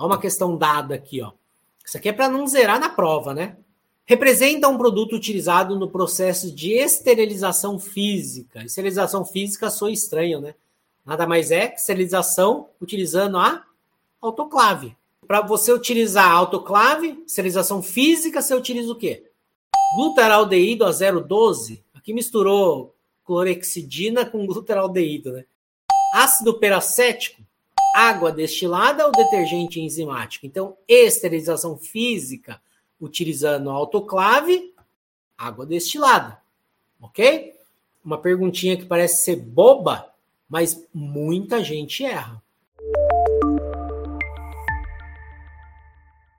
Olha uma questão dada aqui, ó. Isso aqui é para não zerar na prova, né? Representa um produto utilizado no processo de esterilização física. Esterilização física sou estranho, né? Nada mais é que esterilização utilizando a autoclave. Para você utilizar a autoclave, esterilização física, você utiliza o quê? Glutaraldeído a 0,12. Aqui misturou clorexidina com glutaraldeído, né? Ácido peracético, água destilada ou detergente enzimático. Então, esterilização física utilizando autoclave, água destilada. Ok? Uma perguntinha que parece ser boba, mas muita gente erra.